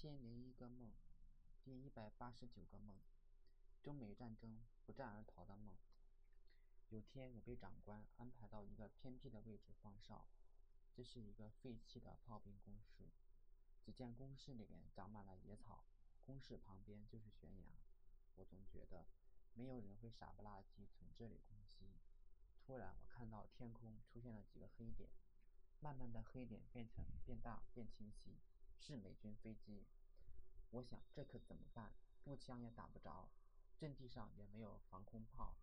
千零一个梦，第一百八十九个梦，中美战争不战而逃的梦。有天，我被长官安排到一个偏僻的位置放哨，这是一个废弃的炮兵工事。只见工事里面长满了野草，工事旁边就是悬崖。我总觉得没有人会傻不拉几从这里攻击。突然，我看到天空出现了几个黑点，慢慢的黑点变成变大变清晰。是美军飞机，我想这可怎么办？步枪也打不着，阵地上也没有防空炮，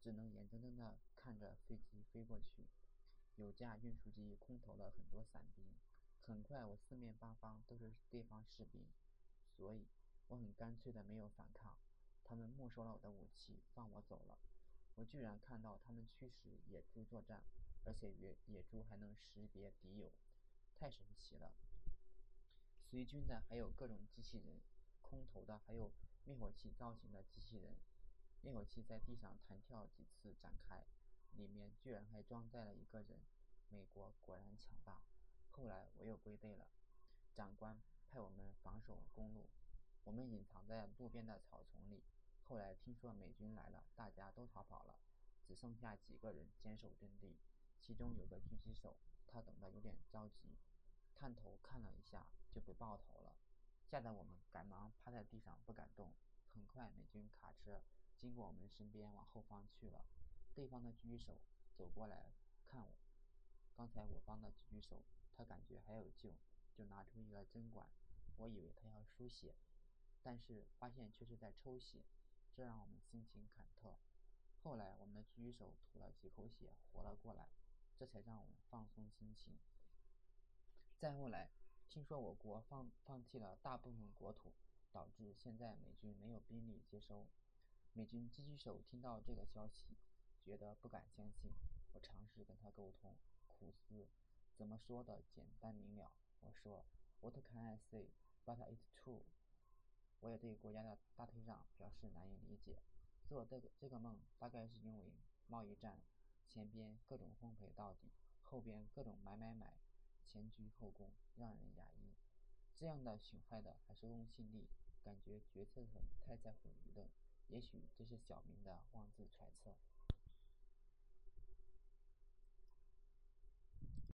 只能眼睁睁地看着飞机飞过去。有架运输机空投了很多伞兵，很快我四面八方都是对方士兵，所以我很干脆的没有反抗。他们没收了我的武器，放我走了。我居然看到他们驱使野猪作战，而且野野猪还能识别敌友，太神奇了。随军的还有各种机器人，空投的还有灭火器造型的机器人。灭火器在地上弹跳几次展开，里面居然还装载了一个人。美国果然强大。后来我又归队了，长官派我们防守公路，我们隐藏在路边的草丛里。后来听说美军来了，大家都逃跑了，只剩下几个人坚守阵地。其中有个狙击手，他等得有点着急。探头看了一下，就被爆头了，吓得我们赶忙趴在地上不敢动。很快，美军卡车经过我们身边往后方去了。对方的狙击手走过来看我，刚才我帮的狙击手，他感觉还有救，就拿出一个针管，我以为他要输血，但是发现却是在抽血，这让我们心情忐忑。后来，我们的狙击手吐了几口血，活了过来，这才让我们放松心情。再后来，听说我国放放弃了大部分国土，导致现在美军没有兵力接收。美军狙击手听到这个消息，觉得不敢相信。我尝试跟他沟通，苦思怎么说的简单明了。我说：“What can I say? But it's true。”我也对国家的大退让表示难以理解。做这个这个梦，大概是因为贸易战，前边各种奉陪到底，后边各种买买买。前居后恭，让人压抑。这样的损害的还是公信力，感觉决策层太在乎舆论。也许这是小明的妄自揣测。